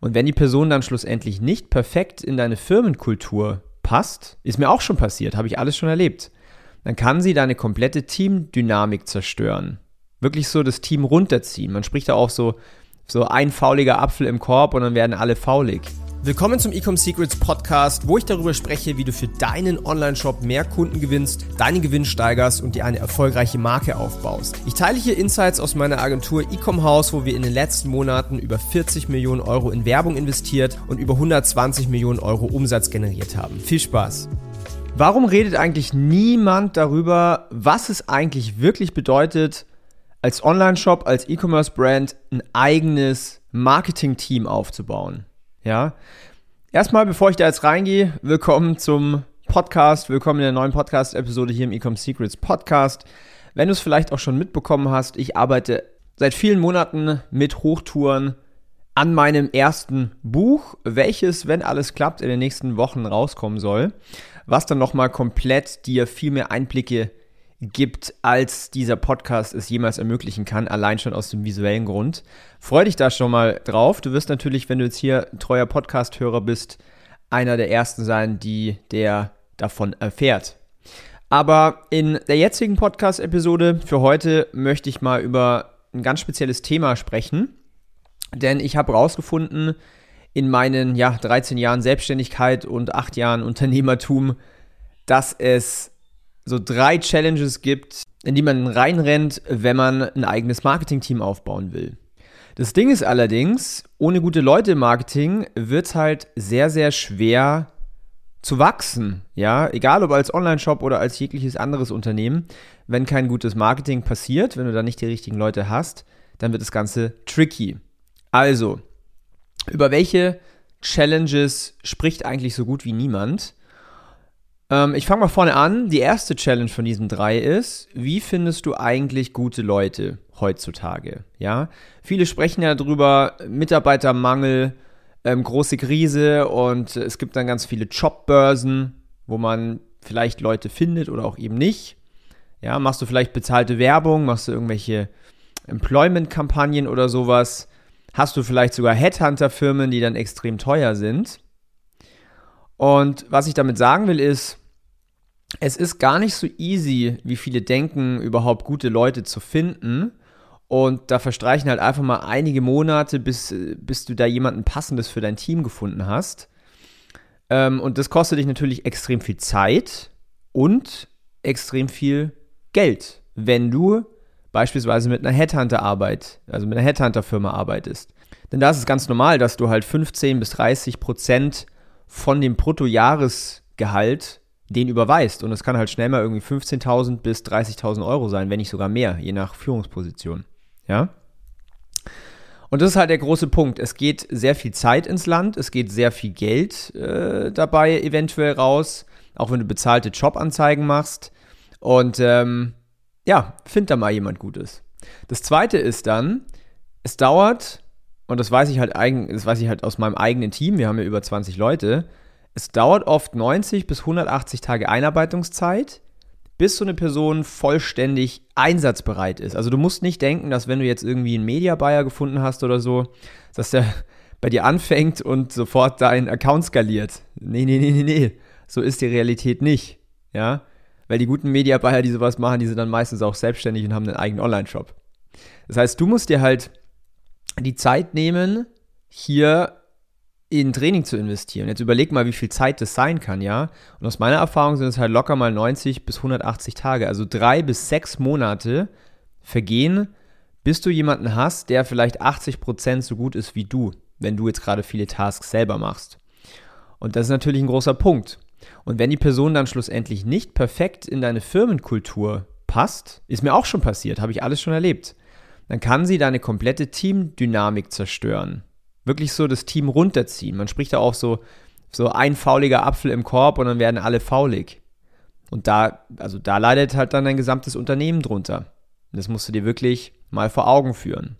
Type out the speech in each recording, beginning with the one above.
Und wenn die Person dann schlussendlich nicht perfekt in deine Firmenkultur passt, ist mir auch schon passiert, habe ich alles schon erlebt, dann kann sie deine komplette Teamdynamik zerstören. Wirklich so das Team runterziehen. Man spricht da auch so, so ein fauliger Apfel im Korb und dann werden alle faulig. Willkommen zum Ecom Secrets Podcast, wo ich darüber spreche, wie du für deinen Online-Shop mehr Kunden gewinnst, deinen Gewinn steigerst und dir eine erfolgreiche Marke aufbaust. Ich teile hier Insights aus meiner Agentur Ecom House, wo wir in den letzten Monaten über 40 Millionen Euro in Werbung investiert und über 120 Millionen Euro Umsatz generiert haben. Viel Spaß! Warum redet eigentlich niemand darüber, was es eigentlich wirklich bedeutet, als Online-Shop, als E-Commerce-Brand ein eigenes Marketing-Team aufzubauen? Ja. Erstmal, bevor ich da jetzt reingehe, willkommen zum Podcast, willkommen in der neuen Podcast-Episode hier im Ecom Secrets Podcast. Wenn du es vielleicht auch schon mitbekommen hast, ich arbeite seit vielen Monaten mit Hochtouren an meinem ersten Buch, welches, wenn alles klappt, in den nächsten Wochen rauskommen soll, was dann nochmal komplett dir viel mehr Einblicke gibt, als dieser Podcast es jemals ermöglichen kann, allein schon aus dem visuellen Grund. Freu dich da schon mal drauf. Du wirst natürlich, wenn du jetzt hier treuer Podcast-Hörer bist, einer der ersten sein, die der davon erfährt. Aber in der jetzigen Podcast-Episode für heute möchte ich mal über ein ganz spezielles Thema sprechen. Denn ich habe herausgefunden, in meinen ja, 13 Jahren Selbstständigkeit und 8 Jahren Unternehmertum, dass es so drei Challenges gibt, in die man reinrennt, wenn man ein eigenes Marketingteam aufbauen will. Das Ding ist allerdings, ohne gute Leute im Marketing wird es halt sehr, sehr schwer zu wachsen. Ja, egal ob als Online-Shop oder als jegliches anderes Unternehmen. Wenn kein gutes Marketing passiert, wenn du da nicht die richtigen Leute hast, dann wird das Ganze tricky. Also, über welche Challenges spricht eigentlich so gut wie niemand? Ähm, ich fange mal vorne an. Die erste Challenge von diesen drei ist, wie findest du eigentlich gute Leute heutzutage? Ja, viele sprechen ja drüber, Mitarbeitermangel, ähm, große Krise und es gibt dann ganz viele Jobbörsen, wo man vielleicht Leute findet oder auch eben nicht. Ja, machst du vielleicht bezahlte Werbung, machst du irgendwelche Employment-Kampagnen oder sowas? Hast du vielleicht sogar Headhunter-Firmen, die dann extrem teuer sind? Und was ich damit sagen will, ist, es ist gar nicht so easy, wie viele denken, überhaupt gute Leute zu finden. Und da verstreichen halt einfach mal einige Monate, bis, bis du da jemanden Passendes für dein Team gefunden hast. Ähm, und das kostet dich natürlich extrem viel Zeit und extrem viel Geld, wenn du beispielsweise mit einer Headhunter-Arbeit, also mit einer Headhunter-Firma arbeitest. Denn da ist es ganz normal, dass du halt 15 bis 30 Prozent von dem Bruttojahresgehalt den überweist. Und es kann halt schnell mal irgendwie 15.000 bis 30.000 Euro sein, wenn nicht sogar mehr, je nach Führungsposition. Ja? Und das ist halt der große Punkt. Es geht sehr viel Zeit ins Land, es geht sehr viel Geld äh, dabei eventuell raus, auch wenn du bezahlte Jobanzeigen machst. Und ähm, ja, find da mal jemand Gutes. Das zweite ist dann, es dauert und das weiß ich halt eigen, das weiß ich halt aus meinem eigenen Team, wir haben ja über 20 Leute, es dauert oft 90 bis 180 Tage Einarbeitungszeit, bis so eine Person vollständig einsatzbereit ist. Also du musst nicht denken, dass wenn du jetzt irgendwie einen Media Buyer gefunden hast oder so, dass der bei dir anfängt und sofort deinen Account skaliert. Nee, nee, nee, nee, nee. So ist die Realität nicht. Ja? Weil die guten Media Buyer, die sowas machen, die sind dann meistens auch selbstständig und haben einen eigenen Online-Shop. Das heißt, du musst dir halt die Zeit nehmen, hier in Training zu investieren. Jetzt überleg mal, wie viel Zeit das sein kann, ja. Und aus meiner Erfahrung sind es halt locker mal 90 bis 180 Tage. Also drei bis sechs Monate vergehen, bis du jemanden hast, der vielleicht 80 Prozent so gut ist wie du, wenn du jetzt gerade viele Tasks selber machst. Und das ist natürlich ein großer Punkt. Und wenn die Person dann schlussendlich nicht perfekt in deine Firmenkultur passt, ist mir auch schon passiert, habe ich alles schon erlebt dann kann sie deine komplette Teamdynamik zerstören. Wirklich so das Team runterziehen. Man spricht da auch so, so ein fauliger Apfel im Korb und dann werden alle faulig. Und da, also da leidet halt dann dein gesamtes Unternehmen drunter. das musst du dir wirklich mal vor Augen führen.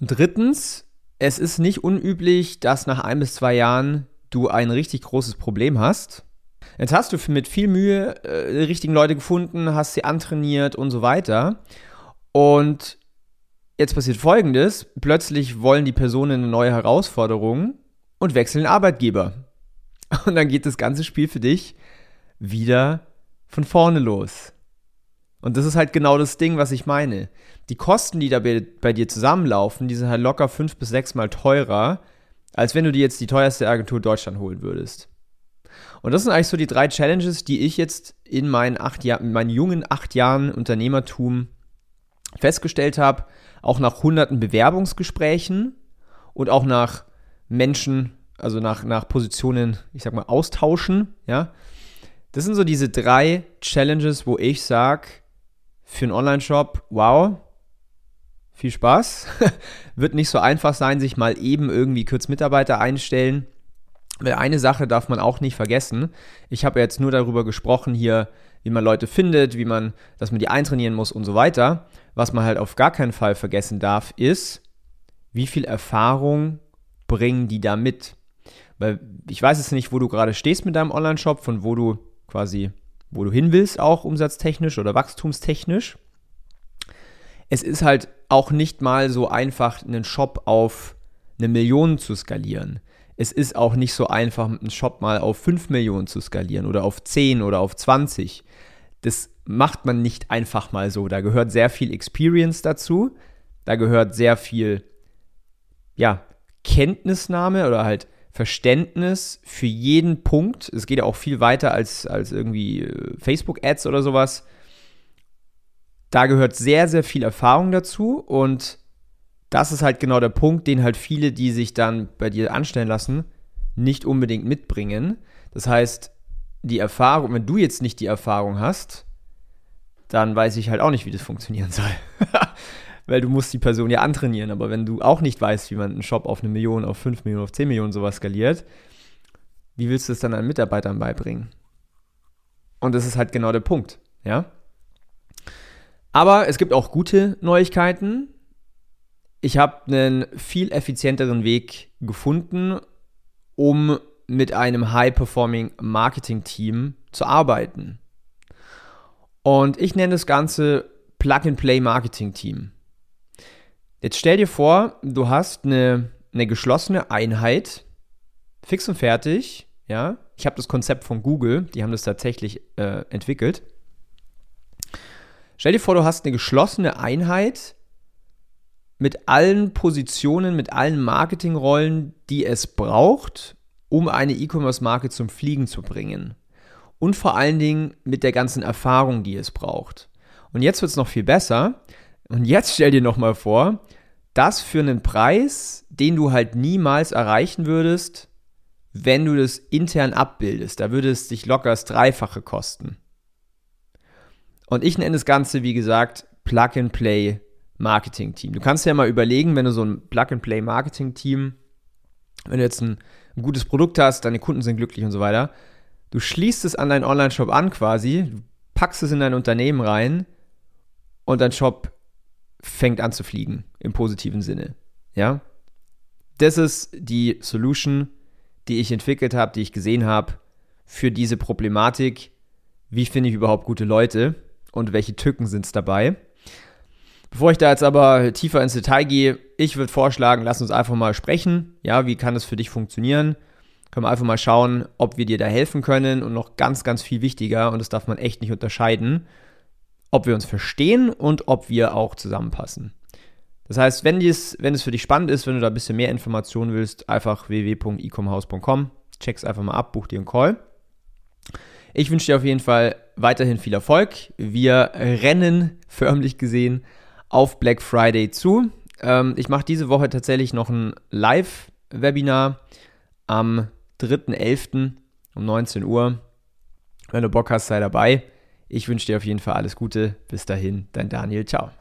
Und drittens, es ist nicht unüblich, dass nach ein bis zwei Jahren du ein richtig großes Problem hast. Jetzt hast du mit viel Mühe äh, die richtigen Leute gefunden, hast sie antrainiert und so weiter. Und jetzt passiert Folgendes. Plötzlich wollen die Personen eine neue Herausforderung und wechseln Arbeitgeber. Und dann geht das ganze Spiel für dich wieder von vorne los. Und das ist halt genau das Ding, was ich meine. Die Kosten, die da bei, bei dir zusammenlaufen, die sind halt locker fünf bis sechs Mal teurer, als wenn du dir jetzt die teuerste Agentur Deutschland holen würdest. Und das sind eigentlich so die drei Challenges, die ich jetzt in meinen, acht Jahr, in meinen jungen acht Jahren Unternehmertum festgestellt habe, auch nach hunderten Bewerbungsgesprächen und auch nach Menschen, also nach, nach Positionen, ich sag mal, austauschen, ja. Das sind so diese drei Challenges, wo ich sage, für einen Online-Shop, wow, viel Spaß. Wird nicht so einfach sein, sich mal eben irgendwie kurz Mitarbeiter einstellen. Weil eine Sache darf man auch nicht vergessen. Ich habe jetzt nur darüber gesprochen hier, wie man Leute findet, wie man, dass man die eintrainieren muss und so weiter. Was man halt auf gar keinen Fall vergessen darf, ist, wie viel Erfahrung bringen die da mit? Weil ich weiß jetzt nicht, wo du gerade stehst mit deinem Online-Shop, von wo du quasi, wo du hin willst, auch umsatztechnisch oder wachstumstechnisch. Es ist halt auch nicht mal so einfach, einen Shop auf eine Million zu skalieren. Es ist auch nicht so einfach, einen Shop mal auf 5 Millionen zu skalieren oder auf 10 oder auf 20. Das macht man nicht einfach mal so. Da gehört sehr viel Experience dazu. Da gehört sehr viel, ja, Kenntnisnahme oder halt Verständnis für jeden Punkt. Es geht ja auch viel weiter als, als irgendwie äh, Facebook-Ads oder sowas. Da gehört sehr, sehr viel Erfahrung dazu und das ist halt genau der Punkt, den halt viele, die sich dann bei dir anstellen lassen, nicht unbedingt mitbringen. Das heißt, die Erfahrung, wenn du jetzt nicht die Erfahrung hast, dann weiß ich halt auch nicht, wie das funktionieren soll. Weil du musst die Person ja antrainieren. Aber wenn du auch nicht weißt, wie man einen Shop auf eine Million, auf fünf Millionen, auf zehn Millionen sowas skaliert, wie willst du es dann an Mitarbeitern beibringen? Und das ist halt genau der Punkt, ja. Aber es gibt auch gute Neuigkeiten. Ich habe einen viel effizienteren Weg gefunden, um mit einem High-Performing Marketing-Team zu arbeiten. Und ich nenne das Ganze Plug-and-Play-Marketing-Team. Jetzt stell dir vor, du hast eine, eine geschlossene Einheit, fix und fertig, ja. Ich habe das Konzept von Google, die haben das tatsächlich äh, entwickelt. Stell dir vor, du hast eine geschlossene Einheit mit allen Positionen, mit allen Marketingrollen, die es braucht, um eine E-Commerce-Marke zum Fliegen zu bringen. Und vor allen Dingen mit der ganzen Erfahrung, die es braucht. Und jetzt wird es noch viel besser. Und jetzt stell dir nochmal vor, das für einen Preis, den du halt niemals erreichen würdest, wenn du das intern abbildest. Da würde es dich locker das Dreifache kosten. Und ich nenne das Ganze, wie gesagt, Plug-and-Play Marketing-Team. Du kannst ja mal überlegen, wenn du so ein Plug-and-Play Marketing-Team, wenn du jetzt ein, ein gutes Produkt hast, deine Kunden sind glücklich und so weiter, du schließt es an deinen Online-Shop an quasi, packst es in dein Unternehmen rein und dein Shop fängt an zu fliegen im positiven Sinne. Ja? Das ist die Solution, die ich entwickelt habe, die ich gesehen habe für diese Problematik. Wie finde ich überhaupt gute Leute und welche Tücken sind es dabei? Bevor ich da jetzt aber tiefer ins Detail gehe, ich würde vorschlagen, lass uns einfach mal sprechen. Ja, wie kann das für dich funktionieren? Können wir einfach mal schauen, ob wir dir da helfen können und noch ganz, ganz viel wichtiger, und das darf man echt nicht unterscheiden, ob wir uns verstehen und ob wir auch zusammenpassen. Das heißt, wenn, dies, wenn es für dich spannend ist, wenn du da ein bisschen mehr Informationen willst, einfach www.ecomhouse.com, check's einfach mal ab, buch dir einen Call. Ich wünsche dir auf jeden Fall weiterhin viel Erfolg. Wir rennen förmlich gesehen auf Black Friday zu. Ähm, ich mache diese Woche tatsächlich noch ein Live-Webinar am 3.11. um 19 Uhr. Wenn du Bock hast, sei dabei. Ich wünsche dir auf jeden Fall alles Gute. Bis dahin, dein Daniel. Ciao.